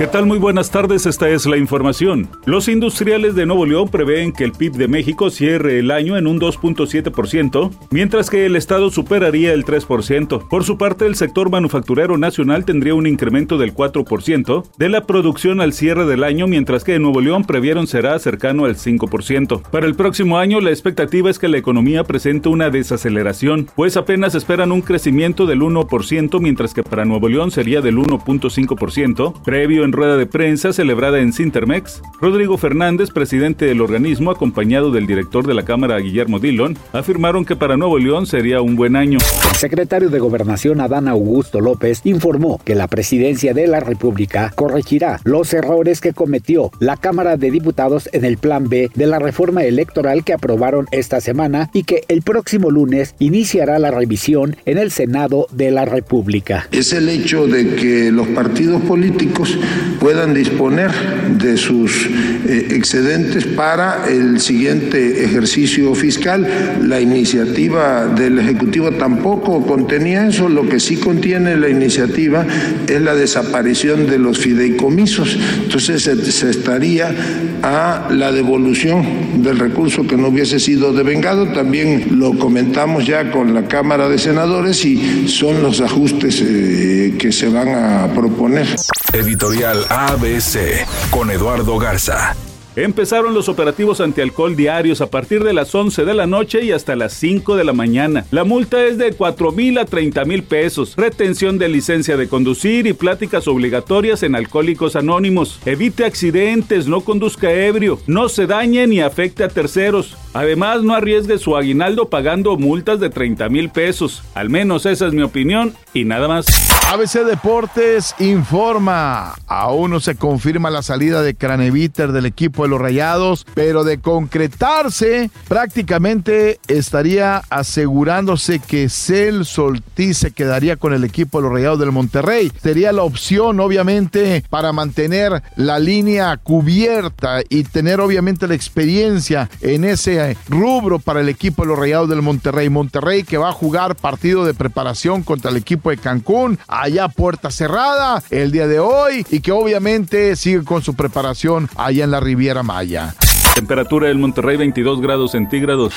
¿Qué tal? Muy buenas tardes, esta es la información. Los industriales de Nuevo León prevén que el PIB de México cierre el año en un 2.7%, mientras que el Estado superaría el 3%. Por su parte, el sector manufacturero nacional tendría un incremento del 4% de la producción al cierre del año, mientras que en Nuevo León previeron será cercano al 5%. Para el próximo año, la expectativa es que la economía presente una desaceleración, pues apenas esperan un crecimiento del 1%, mientras que para Nuevo León sería del 1.5%, previo en rueda de prensa celebrada en Sintermex, Rodrigo Fernández, presidente del organismo, acompañado del director de la Cámara, Guillermo Dillon, afirmaron que para Nuevo León sería un buen año. El secretario de Gobernación, Adán Augusto López, informó que la presidencia de la República corregirá los errores que cometió la Cámara de Diputados en el Plan B de la reforma electoral que aprobaron esta semana y que el próximo lunes iniciará la revisión en el Senado de la República. Es el hecho de que los partidos políticos puedan disponer de sus eh, excedentes para el siguiente ejercicio fiscal. La iniciativa del Ejecutivo tampoco contenía eso, lo que sí contiene la iniciativa es la desaparición de los fideicomisos. Entonces se, estaría a la devolución del recurso que no hubiese sido devengado. También lo comentamos ya con la Cámara de Senadores y son los ajustes eh, que se van a proponer. Editorial ABC con Eduardo Garza. Empezaron los operativos antialcohol diarios a partir de las 11 de la noche y hasta las 5 de la mañana. La multa es de 4 mil a 30 mil pesos, retención de licencia de conducir y pláticas obligatorias en Alcohólicos Anónimos. Evite accidentes, no conduzca ebrio, no se dañe ni afecte a terceros. Además, no arriesgue su aguinaldo pagando multas de 30 mil pesos. Al menos esa es mi opinión y nada más. ABC Deportes informa. Aún no se confirma la salida de Craneviter del equipo de los Rayados, pero de concretarse, prácticamente estaría asegurándose que Cel Soltí se quedaría con el equipo de los Rayados del Monterrey. Sería la opción, obviamente, para mantener la línea cubierta y tener, obviamente, la experiencia en ese rubro para el equipo de los Rayados del Monterrey. Monterrey que va a jugar partido de preparación contra el equipo de Cancún allá puerta cerrada el día de hoy y que obviamente sigue con su preparación allá en la Riviera Maya. Temperatura del Monterrey 22 grados centígrados.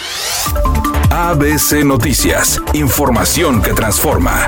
ABC Noticias, información que transforma.